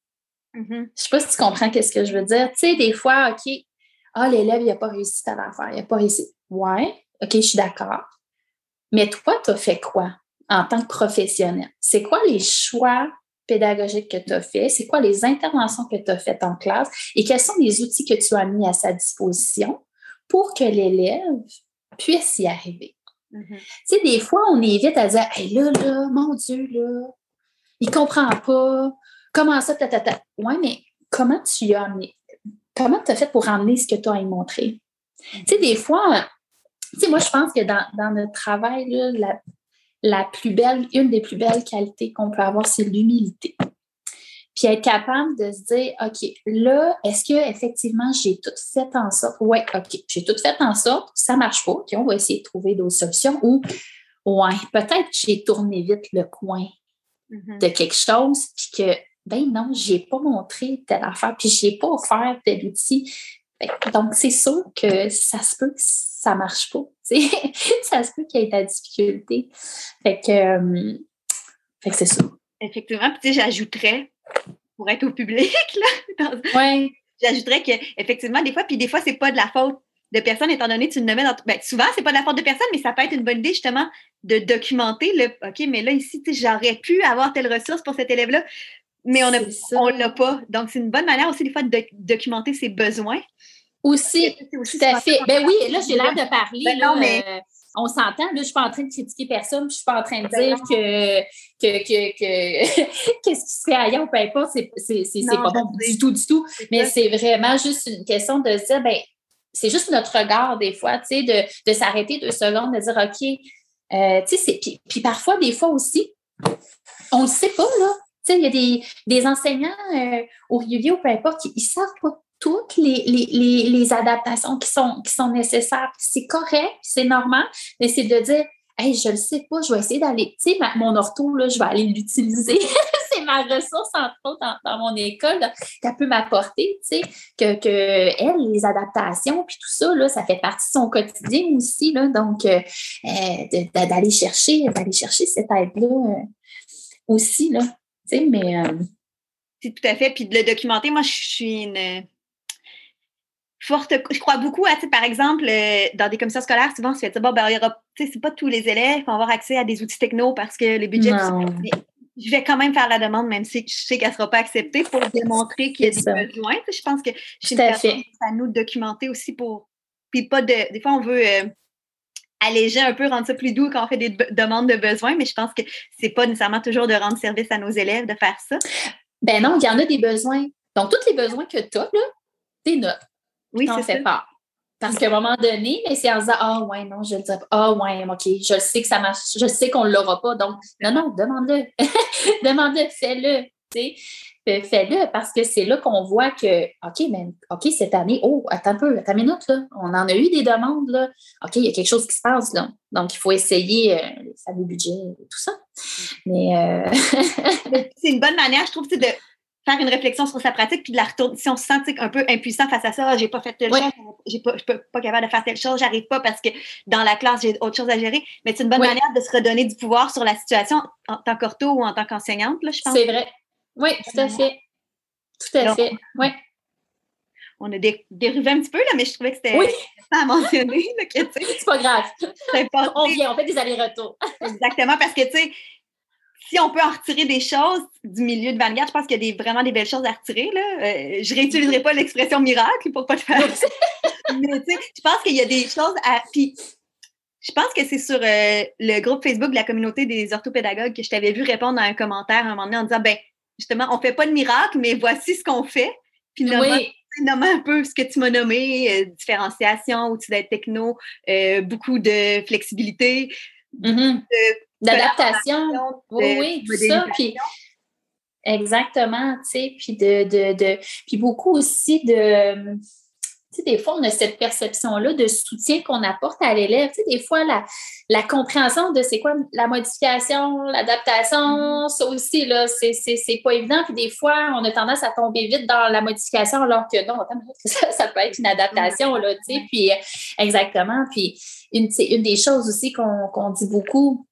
Mm-hmm. Je ne sais pas si tu comprends qu'est-ce que je veux dire. Tu sais, des fois, OK, ah, l'élève, il n'a pas réussi à l'affaire, il n'a pas réussi. Ouais, OK, je suis d'accord. Mais toi, tu as fait quoi en tant que professionnel? C'est quoi les choix pédagogiques que tu as faits? C'est quoi les interventions que tu as faites en classe? Et quels sont les outils que tu as mis à sa disposition pour que l'élève puisse y arriver? Mm-hmm. Tu sais, des fois, on est vite à dire Hey, là, là, mon Dieu, là, il ne comprend pas. Comment ça, ta, ta, ta. Ouais, mais comment tu as amené? Comment tu as fait pour amener ce que tu as à montrer? Tu sais, des fois, tu sais, moi, je pense que dans, dans notre travail, là, la, la plus belle, une des plus belles qualités qu'on peut avoir, c'est l'humilité. Puis être capable de se dire, OK, là, est-ce que effectivement j'ai tout fait en sorte? Oui, OK, j'ai tout fait en sorte, ça ne marche pas, puis on va essayer de trouver d'autres solutions. Ou, ouais, peut-être que j'ai tourné vite le coin mm-hmm. de quelque chose, puis que, ben non, je n'ai pas montré telle affaire, puis je n'ai pas offert tel outil. Donc, c'est sûr que ça se peut que ça ne marche pas. ça se peut qu'il y ait de la difficulté. Fait que, euh, que c'est ça. Effectivement, puis j'ajouterais pour être au public, là. Oui. J'ajouterais qu'effectivement, des fois, puis des fois, c'est pas de la faute de personne, étant donné que tu le nommais dans. Ben, souvent, c'est pas de la faute de personne, mais ça peut être une bonne idée, justement, de documenter le OK, mais là, ici, j'aurais pu avoir telle ressource pour cet élève-là, mais on ne l'a pas. Donc, c'est une bonne manière aussi, des fois, de documenter ses besoins. Aussi, tout à fait. Ben oui, là, j'ai l'air de parler. Ben non, mais... Euh, on s'entend, là, je ne suis pas en train de critiquer personne, je ne suis pas en train de ben dire que, que, que, qu'est-ce qui serait ailleurs, peu importe, c'est, c'est, pas bon du tout, du tout. Mais c'est vraiment juste une question de se dire, ben, c'est juste notre regard des fois, tu sais, de, de s'arrêter deux secondes, de dire, OK, euh, tu sais, puis, puis, parfois, des fois aussi, on ne le sait pas, là. Il y a des, des enseignants euh, au régulier ou peu importe, ils ne savent pas toutes les, adaptations qui sont, qui sont nécessaires. C'est correct, c'est normal, mais c'est de dire je ne le sais pas, je vais essayer d'aller, tu sais, mon ortho, là, je vais aller l'utiliser. c'est ma ressource, entre autres, dans, mon école, qu'elle peut m'apporter, tu sais, que, elle, les adaptations, puis tout ça, là, ça fait partie de son quotidien aussi, là, donc, euh, euh, d'aller chercher, d'aller chercher cette aide-là aussi, là, tu sais, mais... c'est tout à fait, puis de le documenter, moi, je suis une forte. Je crois beaucoup à, par exemple, euh, dans des commissions scolaires, souvent, on se fait dire, bon, ben, il y aura, c'est pas tous les élèves qui vont avoir accès à des outils techno parce que les budgets. Je vais quand même faire la demande, même si je sais qu'elle ne sera pas acceptée, pour démontrer qu'il y a des besoins. Je pense que c'est à nous de documenter aussi pour. Puis pas de. Des fois, on veut. Euh, alléger un peu, rendre ça plus doux quand on fait des demandes de besoins, mais je pense que c'est pas nécessairement toujours de rendre service à nos élèves de faire ça. Ben non, il y en a des besoins. Donc, tous les besoins que tu as, là, c'est notre oui, c'est fait pas. Parce qu'à un moment donné, c'est en disant Ah ouais, non, je le dis Ah ouais, OK, je sais que ça marche, je sais qu'on ne l'aura pas. Donc, non, non, demande-le. demande-le, fais-le. Fais-le parce que c'est là qu'on voit que, OK, mais OK, cette année, oh, attends un peu, attends une minute, là. On en a eu des demandes, là. OK, il y a quelque chose qui se passe, là. Donc, il faut essayer euh, le fameux budget et tout ça. Mais. Euh, c'est une bonne manière, je trouve, de faire une réflexion sur sa pratique, puis de la retourner. Si on se sent un peu impuissant face à ça, ah, j'ai pas fait telle chose, j'ai pas, je suis pas capable de faire telle chose, j'arrive pas parce que dans la classe, j'ai autre chose à gérer. Mais c'est une bonne manière de se redonner du pouvoir sur la situation en tant qu'ortho ou en tant qu'enseignante, là, je pense. C'est vrai. Oui, tout à fait. Tout à fait. Oui. On a dérivé un petit peu, là, mais je trouvais que c'était oui. à mentionner. C'est pas grave. On vient, on fait des allers-retours. Exactement, parce que, tu sais, si on peut en retirer des choses du milieu de Vanguard, je pense qu'il y a des, vraiment des belles choses à retirer. Là. Euh, je réutiliserai pas l'expression miracle pour pas te faire. Mais tu sais, je pense qu'il y a des choses à. Puis, je pense que c'est sur euh, le groupe Facebook de la communauté des orthopédagogues que je t'avais vu répondre à un commentaire à un moment donné en disant ben justement, on fait pas de miracle, mais voici ce qu'on fait. Puis nomme un peu ce que tu m'as nommé, euh, différenciation, outils d'aide techno, beaucoup de flexibilité, mm-hmm. D'adaptation. Oui, oui, tout ça. Puis, exactement, tu sais, puis de, de, de, puis beaucoup aussi de sais, des fois, on a cette perception-là de soutien qu'on apporte à l'élève. Tu sais, des fois, la, la compréhension de c'est quoi la modification, l'adaptation, mm-hmm. ça aussi, là, c'est pas évident. Puis des fois, on a tendance à tomber vite dans la modification, alors que non, ça, ça peut être une adaptation, là, tu sais. Puis, exactement. Puis, une, une des choses aussi qu'on dit beaucoup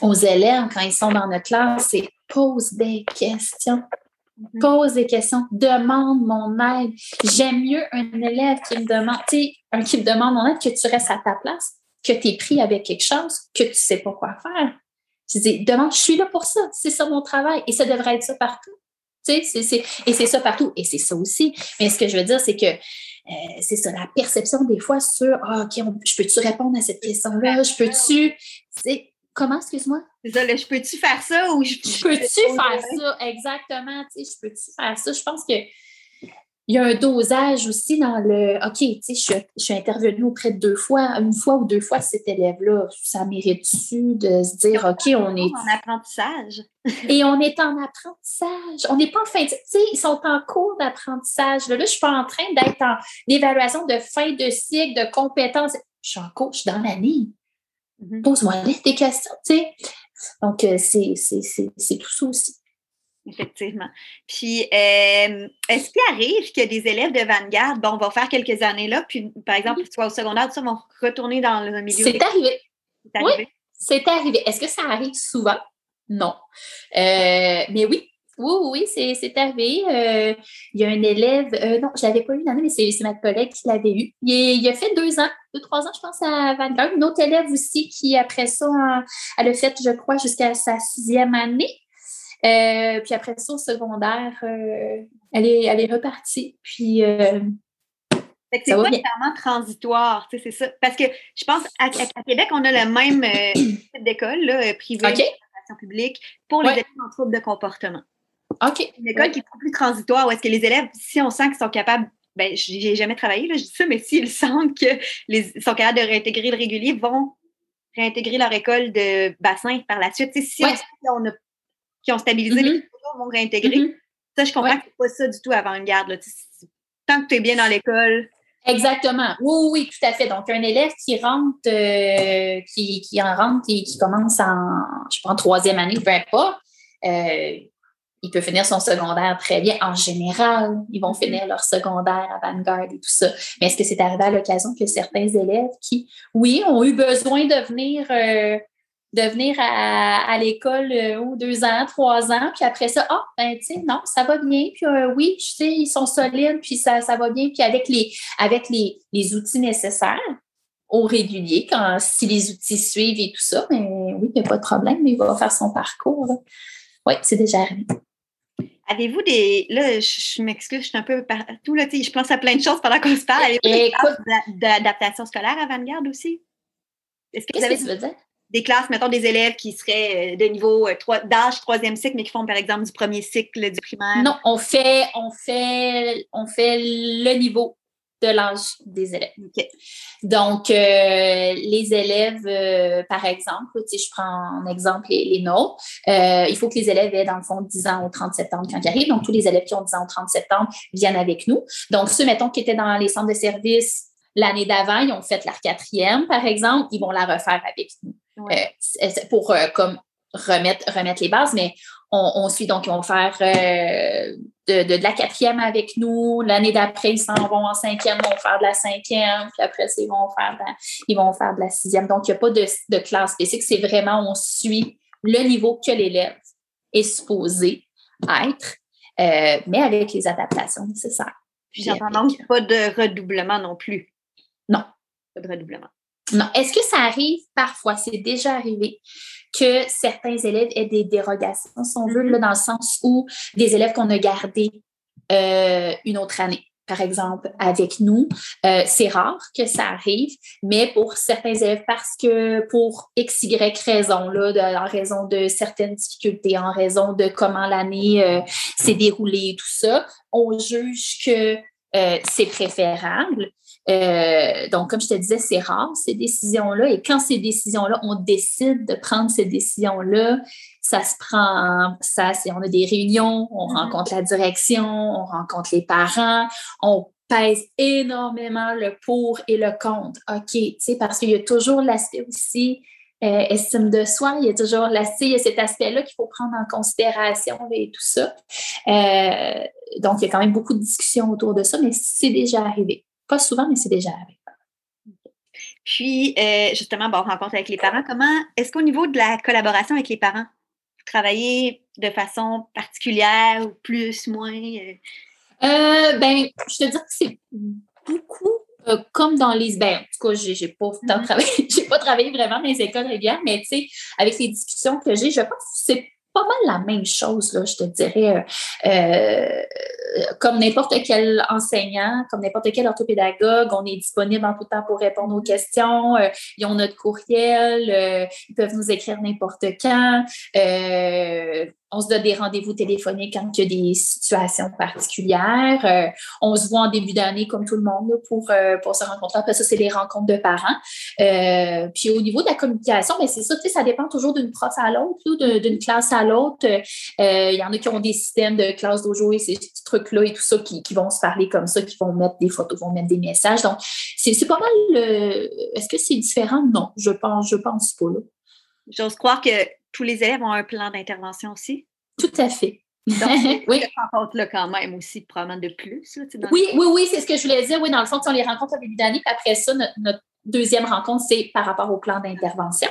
aux élèves quand ils sont dans notre classe, c'est pose des questions. Mm-hmm. Pose des questions, demande mon aide. J'aime mieux un élève qui me demande, tu sais, un qui me demande mon aide que tu restes à ta place, que tu es pris avec quelque chose, que tu ne sais pas quoi faire. Je dis, demande, je suis là pour ça, c'est ça mon travail et ça devrait être ça partout. Tu sais, c'est, et c'est ça partout. Et c'est ça aussi. Mais ce que je veux dire, c'est que euh, c'est ça, la perception des fois sur ah, OK, je peux-tu répondre à cette question-là? Je peux-tu. Comment, excuse-moi? Ça, je peux-tu faire ça ou je, peux-tu faire ça? Exactement, tu sais, je peux-tu faire ça? Je pense que il y a un dosage aussi dans le OK, tu sais, je, je, suis intervenue auprès de deux fois, une fois ou deux fois cet élève-là. Ça mérite-tu de se dire OK, on est. En apprentissage. et on est en apprentissage. On n'est pas en fin de. Tu sais, ils sont en cours d'apprentissage. Là, je ne suis pas en train d'être en évaluation de fin de cycle, de compétences. Je suis en cours, je suis dans l'année. Mm-hmm. Pose-moi des questions, tu sais. Donc, euh, c'est tout ça aussi. Effectivement. Puis, euh, est-ce qu'il arrive que des élèves de Vanguard, bon, vont faire quelques années là, puis par exemple, soit au secondaire, ça, vont retourner dans le milieu? C'est arrivé. C'est arrivé? Oui, c'est arrivé. Est-ce que ça arrive souvent? Non. Euh, mais oui, oui, oui, c'est arrivé. Euh, il y a un élève, non, je ne l'avais pas eu une année, mais c'est ma collègue qui l'avait eu. Il, a fait deux ans, deux, trois ans, je pense, à Vanguard. Une autre élève aussi qui, après ça, elle a fait, je crois, jusqu'à sa sixième année. Euh, puis après ça, au secondaire, euh, elle, est, elle est repartie. Puis. Euh, c'est pas vraiment transitoire, c'est ça. Parce que je pense à, Québec, on a le même type d'école, privée, okay. publique, pour les élèves en trouble de comportement. OK. Une école qui est plus transitoire, où est-ce que les élèves, si on sent qu'ils sont capables ben, j'ai jamais travaillé, là, je dis ça, mais s'ils sentent qu'ils sont capables de réintégrer le régulier, vont réintégrer leur école de bassin par la suite. si on, a qui ont stabilisé les -hmm. vont réintégrer. Mm-hmm. Ça, je comprends que c'est pas ça du tout avant-garde. Tant que tu es bien dans l'école. Exactement. Oui, oui, tout à fait. Donc, un élève qui rentre, euh, qui, qui, en rentre et qui commence en, je troisième année, peu importe, euh, il peut finir son secondaire très bien. En général, ils vont mm-hmm. finir leur secondaire avant-garde et tout ça. Mais est-ce que c'est arrivé à l'occasion que certains élèves qui, oui, ont eu besoin de venir euh, de venir à, l'école euh, deux ans, trois ans, puis après ça, ah, ben, tu sais, non, ça va bien, puis euh, oui, je sais, ils sont solides, puis ça, ça va bien, puis avec les, avec les, les outils nécessaires au régulier, quand, si les outils suivent et tout ça, mais ben, oui, il n'y a pas de problème, il va faire son parcours. Oui, c'est déjà arrivé. Avez-vous des. Là, je, m'excuse, je suis un peu partout. Là, je pense à plein de choses pendant qu'on se parle. Avez-vous d'adaptation scolaire à Vanguard aussi? Est-ce que vous avez. Que tu veux dire? des classes, mettons des élèves qui seraient euh, de niveau euh, d'âge troisième cycle, mais qui font par exemple du premier cycle du primaire? Non, on fait, on fait, on fait le niveau de l'âge des élèves. Donc, euh, les élèves, par exemple, si je prends en exemple les, les nôtres, il faut que les élèves aient, dans le fond, 10 ans au 30 septembre quand ils arrivent. Donc, tous les élèves qui ont 10 ans au 30 septembre viennent avec nous. Donc, ceux, mettons, qui étaient dans les centres de services l'année d'avant, ils ont fait leur quatrième, par exemple, ils vont la refaire avec nous. Euh, pour euh, comme remettre, remettre les bases, mais on, suit donc, ils vont faire euh, de, la quatrième avec nous. L'année d'après, ils s'en vont en cinquième, ils vont faire de la cinquième, puis après, ils vont faire de la, ils vont faire de la sixième. Donc, il n'y a pas de, classe spécifique, c'est vraiment, on suit le niveau que l'élève est supposé être, mais avec les adaptations nécessaires. Puis j'entends donc pas de redoublement non plus. Non. Pas de redoublement. Non. Est-ce que ça arrive parfois? C'est déjà arrivé que certains élèves aient des dérogations, si on veut, là, dans le sens où des élèves qu'on a gardés euh, une autre année par exemple, avec nous. Euh, c'est rare que ça arrive, mais pour certains élèves, parce que pour X, Y raison, là, en raison de certaines difficultés, en raison de comment l'année euh, s'est déroulée et tout ça, on juge que c'est préférable euh, donc, comme je te disais, c'est rare ces décisions-là. Et quand ces décisions-là, on décide de prendre ces décisions-là, ça se prend, ça, c'est, on a des réunions, on mm-hmm. rencontre la direction, on rencontre les parents, on pèse énormément le pour et le contre. OK, tu sais, parce qu'il y a toujours l'aspect aussi euh, estime de soi, il y a toujours l'aspect, il y a cet aspect-là qu'il faut prendre en considération et tout ça. Euh, donc, il y a quand même beaucoup de discussions autour de ça, mais c'est déjà arrivé. Pas souvent, mais c'est déjà arrivé. Puis, euh, justement, bon, rencontre avec les parents, comment est-ce qu'au niveau de la collaboration avec les parents, vous travaillez de façon particulière ou plus, moins? Euh, ben, je te dis que c'est beaucoup euh, comme dans les. Ben, en tout cas, j'ai, pas mm-hmm. travaillé, j'ai pas travaillé vraiment dans les écoles régulières, mais tu sais, avec les discussions que j'ai, je pense que c'est pas mal la même chose, là, je te dirais. Euh, comme n'importe quel enseignant, comme n'importe quel orthopédagogue, on est disponible en tout temps pour répondre aux questions. ils ont notre courriel, ils peuvent nous écrire n'importe quand on se donne des rendez-vous téléphoniques quand il y a des situations particulières. Euh, on se voit en début d'année comme tout le monde pour, euh, pour se rencontrer. Après ça, c'est les rencontres de parents. Euh, puis au niveau de la communication, mais ben, c'est ça, ça dépend toujours d'une prof à l'autre, d'une classe à l'autre. Il y en a qui ont des systèmes de classe d'aujourd'hui, ces trucs-là et tout ça, qui, vont se parler comme ça, qui vont mettre des photos, vont mettre des messages. Donc, c'est pas mal. Est-ce que c'est différent? Non, je pense, je pense pas. J'ose croire que tous les élèves ont un plan d'intervention aussi? Tout à fait. Donc, oui. là quand même aussi, probablement de plus. oui, oui, oui, c'est ce que je voulais dire. Oui, dans le fond, on les rencontre au début d'année, puis après ça, notre, deuxième rencontre, c'est par rapport au plan d'intervention.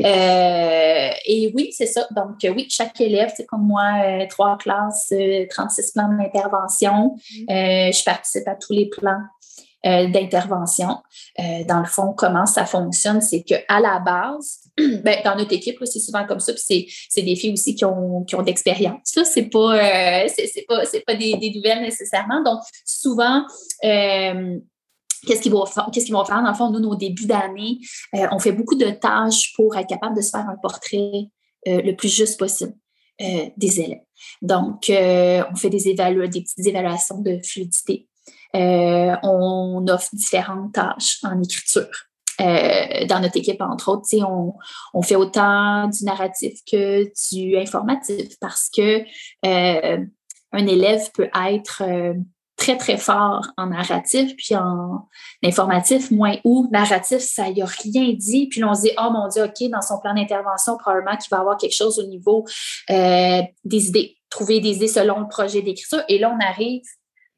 Euh, et oui, c'est ça. Donc, oui, chaque élève, c'est comme moi, euh, trois classes, 36 euh, plans d'intervention. Mm-hmm. je participe à tous les plans euh, d'intervention. Euh, dans le fond, comment ça fonctionne, c'est qu'à la base, ben, dans notre équipe, c'est souvent comme ça, puis c'est des filles aussi qui ont, qui ont d'expérience. Ça, c'est pas, euh, pas, pas des, nouvelles nécessairement. Donc, souvent, Qu'est-ce qu'ils vont, vont faire? Dans le fond, nous, nos débuts d'année, on fait beaucoup de tâches pour être capable de se faire un portrait le plus juste possible des élèves. Donc, on fait des, évalu- des petites évaluations de fluidité. Euh, on offre différentes tâches en écriture. Euh, dans notre équipe, entre autres, on, on fait autant du narratif que du informatif parce que euh, un élève peut être très, très fort en narratif, puis en informatif, moins ou narratif, ça y a rien dit. Puis là, on se dit, oh mon Dieu, OK, dans son plan d'intervention, probablement qu'il va avoir quelque chose au niveau des idées, trouver des idées selon le projet d'écriture. Et là, on arrive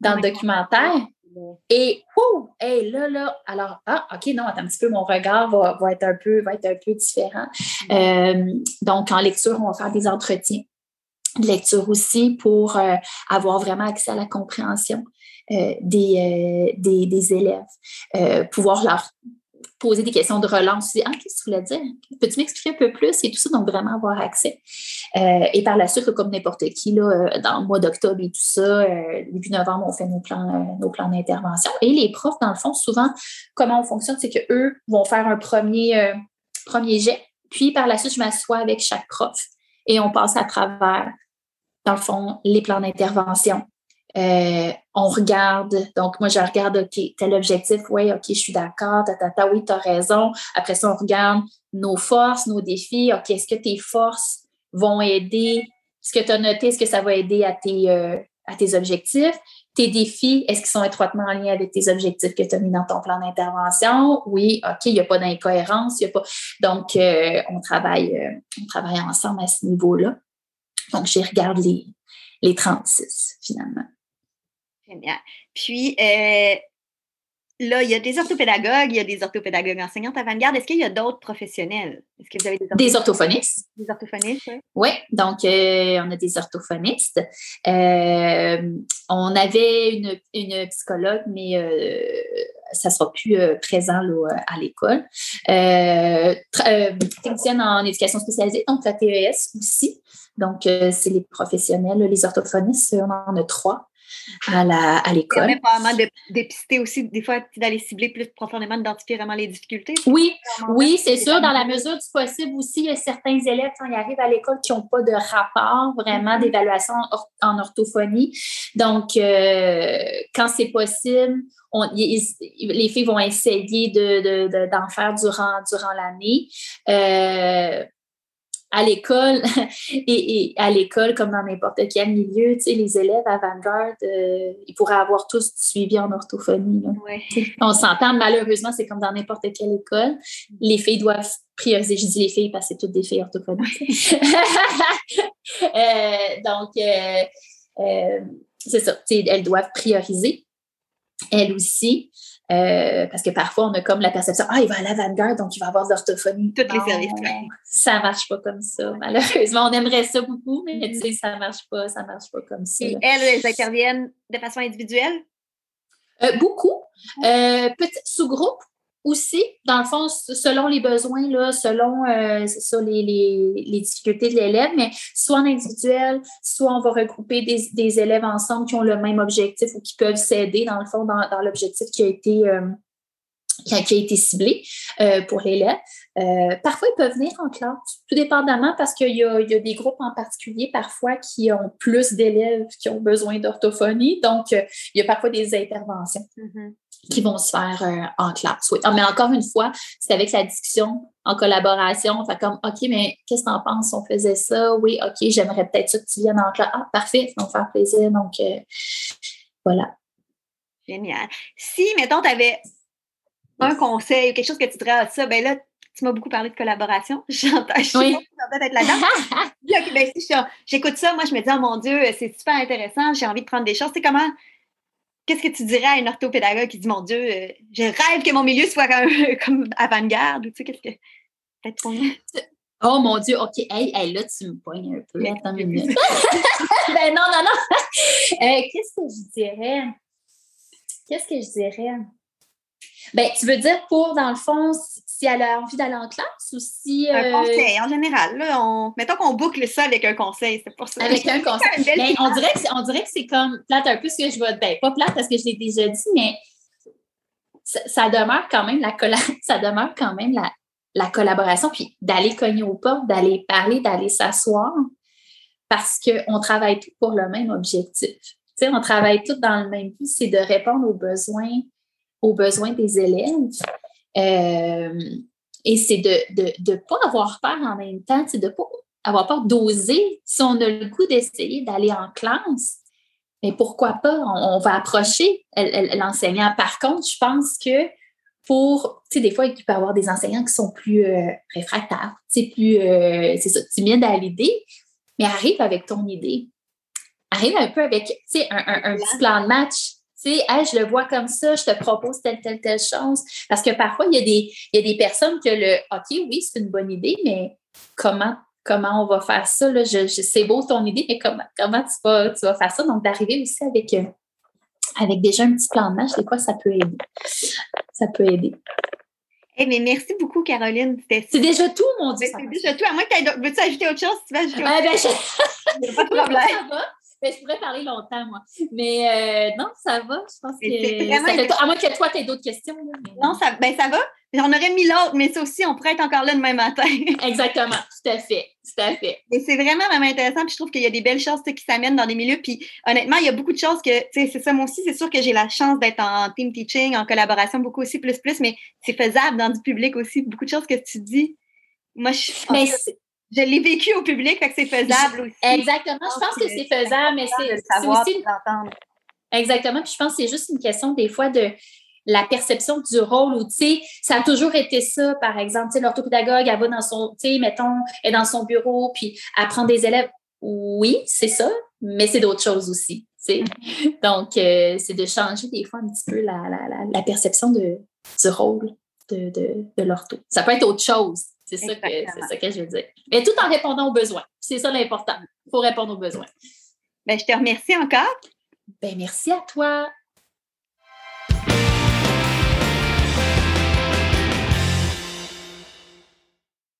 dans le documentaire. Et ouh, hey, là, là, alors, ah, OK, non, attends un petit peu, mon regard va, va être, un peu, va être un peu différent. Euh, donc, en lecture, on va faire des entretiens de lecture aussi pour euh, avoir vraiment accès à la compréhension euh, des, des, des, élèves, pouvoir leur poser des questions de relance. Ah, qu'est-ce que tu voulais dire? Peux-tu m'expliquer un peu plus? Et tout ça, donc vraiment avoir accès. Euh, et par la suite, comme n'importe qui, là, euh, dans le mois d'octobre et tout ça, euh, début novembre, on fait nos plans, nos plans d'intervention. Et les profs, dans le fond, souvent, comment on fonctionne, c'est qu'eux vont faire un premier, premier jet. Puis par la suite, je m'assois avec chaque prof et on passe à travers, dans le fond, les plans d'intervention, euh, on regarde, donc moi je regarde, OK, tel objectif, oui, OK, je suis d'accord, ta, oui, tu as raison. Après ça, on regarde nos forces, nos défis, OK, est-ce que tes forces vont aider, ce que tu as noté, est-ce que ça va aider à tes, euh, à tes objectifs? Tes défis, est-ce qu'ils sont étroitement en avec tes objectifs que tu as mis dans ton plan d'intervention? Oui, OK, il n'y a pas d'incohérence, il a pas. Donc, euh, on travaille, on travaille ensemble à ce niveau-là. Donc, je regarde les, les 36 finalement. Génial. Puis, euh, là, il y a des orthopédagogues, il y a des orthopédagogues enseignantes avant-garde. Est-ce qu'il y a d'autres professionnels? Est-ce que vous avez des, orthophonistes? Des orthophonistes, oui. Oui, donc euh, on a des orthophonistes. Euh, on avait une, une, psychologue, mais ça ne sera plus présent à l'école. technicienne en éducation spécialisée, donc la TES aussi. Donc, c'est les professionnels, les orthophonistes, on en a trois à l'école. Ça permet probablement de dépister aussi, des fois, d'aller cibler plus profondément, d'identifier vraiment les difficultés. Oui, oui, c'est sûr. Dans la mesure du possible aussi, il y a certains élèves, quand ils arrivent à l'école, qui n'ont pas de rapport vraiment mm-hmm. d'évaluation en orthophonie. Donc, euh, quand c'est possible, les filles vont essayer d'en de, de, faire durant, durant l'année. Euh, à l'école, et, à l'école, comme dans n'importe quel milieu, tu sais, les élèves à Vanguard, euh, ils pourraient avoir tous suivi en orthophonie. On s'entend, malheureusement, c'est comme dans n'importe quelle école. Les filles doivent prioriser. Je dis les filles parce que c'est toutes des filles orthophoniques. euh, donc, euh, euh, c'est ça, elles doivent prioriser, elles aussi. Euh, parce que parfois, on a comme la perception, ah, il va à la Vanguard, donc il va avoir de l'orthophonie. Toutes les services. Ça marche pas comme ça, malheureusement. On aimerait ça beaucoup, mais tu sais, ça marche pas, ça marche pas comme ça. Et elles, elles interviennent de façon individuelle? Euh, beaucoup. Euh, petit sous-groupe aussi, dans le fond, selon les besoins, là, selon euh, les, difficultés de l'élève, mais soit en individuel, soit on va regrouper des, élèves ensemble qui ont le même objectif ou qui peuvent s'aider, dans le fond, dans, l'objectif qui a été euh, qui, a, été ciblé euh, pour l'élève. parfois, ils peuvent venir en classe, tout dépendamment, parce qu'il y, a, des groupes en particulier, parfois, qui ont plus d'élèves qui ont besoin d'orthophonie. Donc, il y a parfois des interventions. Mm-hmm qui vont se faire euh, en classe. Oui. Ah, mais encore une fois, c'est avec la discussion en collaboration. Fait comme, OK, mais qu'est-ce que tu en penses? On faisait ça? Oui, OK, j'aimerais peut-être ça que tu viennes en classe. Ah, parfait, ça va me faire plaisir. Donc, euh, voilà. Génial. Si, mettons, tu avais un conseil ou quelque chose que tu dirais à ça, ben là, tu m'as beaucoup parlé de collaboration. J'entends, je oui. peut-être être là-dedans. ben, si j'écoute ça, moi, je me dis, oh mon Dieu, c'est super intéressant, j'ai envie de prendre des choses. C'est comment Qu'est-ce que tu dirais à un orthopédagogue qui dit Mon Dieu, euh, je rêve que mon milieu soit comme, comme avant-garde ou tu sais, qu'est-ce que. Peut-être Oh mon Dieu, OK. Hey, hey, là, tu me pognes un peu. Attends une minute. ben non, non, non. Euh, qu'est-ce que je dirais? Qu'est-ce que je dirais? Ben, tu veux dire pour, dans le fond, si elle a envie d'aller en classe ou si. Un euh, conseil, en général. Là, on... Mettons qu'on boucle ça avec un conseil, c'est pour ça. Avec un conseil. Ben, on, dirait que on dirait que c'est comme plate un peu ce que je vais. Ben, pas plate parce que je l'ai déjà dit, mais ça, demeure quand même la ça demeure quand même la, la collaboration, puis d'aller cogner aux portes, d'aller parler, d'aller s'asseoir, parce qu'on travaille tous pour le même objectif. Tu sais, on travaille tous dans le même but, c'est de répondre aux besoins aux besoins des élèves. Euh, et c'est de ne de, pas avoir peur en même temps, c'est de ne pas avoir peur d'oser. Si on a le goût d'essayer d'aller en classe, mais pourquoi pas? On, va approcher l'enseignant. Par contre, je pense que pour, tu sais, des fois, il peut y avoir des enseignants qui sont plus euh, réfractaires, c'est plus, euh, c'est ça, timides à l'idée, mais arrive avec ton idée. Arrive un peu avec, tu sais, un, un petit plan de match tu sais, je le vois comme ça, je te propose telle, telle, telle chose. Parce que parfois, il y a des, il y a des personnes que le OK, oui, c'est une bonne idée, mais comment, comment on va faire ça? Là? Je, c'est beau ton idée, mais comment, comment tu, vas, tu vas faire ça? Donc, d'arriver aussi avec, euh, avec déjà un petit plan de match, des fois, ça peut aider. Ça peut aider. Eh mais merci beaucoup, Caroline. C'est déjà tout, mon Dieu. C'est déjà tout. À moins que tu veux-tu ajouter autre chose? tu veux ajouter autre ben, chose? pas de problème. Je pourrais parler longtemps, moi. Mais euh, non, ça va. Je pense que. À moins que toi, tu aies d'autres questions. Non, ça, ben, ça va. J'en aurais mis l'autre, mais ça aussi, on pourrait être encore là demain matin. Exactement, tout à fait. Tout à fait. Et c'est vraiment, vraiment intéressant. Puis je trouve qu'il y a des belles choses qui s'amènent dans des milieux. Puis honnêtement, il y a beaucoup de choses que, tu sais, c'est ça, moi aussi, c'est sûr que j'ai la chance d'être en team teaching, en collaboration beaucoup aussi, plus, plus, mais c'est faisable dans du public aussi. Beaucoup de choses que tu dis. Moi, je. Mais je l'ai vécu au public, fait que c'est faisable aussi. Exactement. Je pense que c'est faisable, mais c'est aussi. Exactement. Puis je pense que c'est juste une question des fois de la perception du rôle où, tu sais, ça a toujours été ça, par exemple, tu sais, l'orthopédagogue, elle va dans son, tu sais, mettons, est dans son bureau, puis elle prend des élèves. Oui, c'est ça, mais c'est d'autres choses aussi, tu sais. Donc, euh, c'est de changer des fois un petit peu la, la, la, perception de, du rôle de, de, de l'ortho. Ça peut être autre chose, c'est ça, que, ça que je veux dire. Mais tout en répondant aux besoins. C'est ça l'important. Il faut répondre aux besoins. Ben, je te remercie encore. Ben, merci à toi.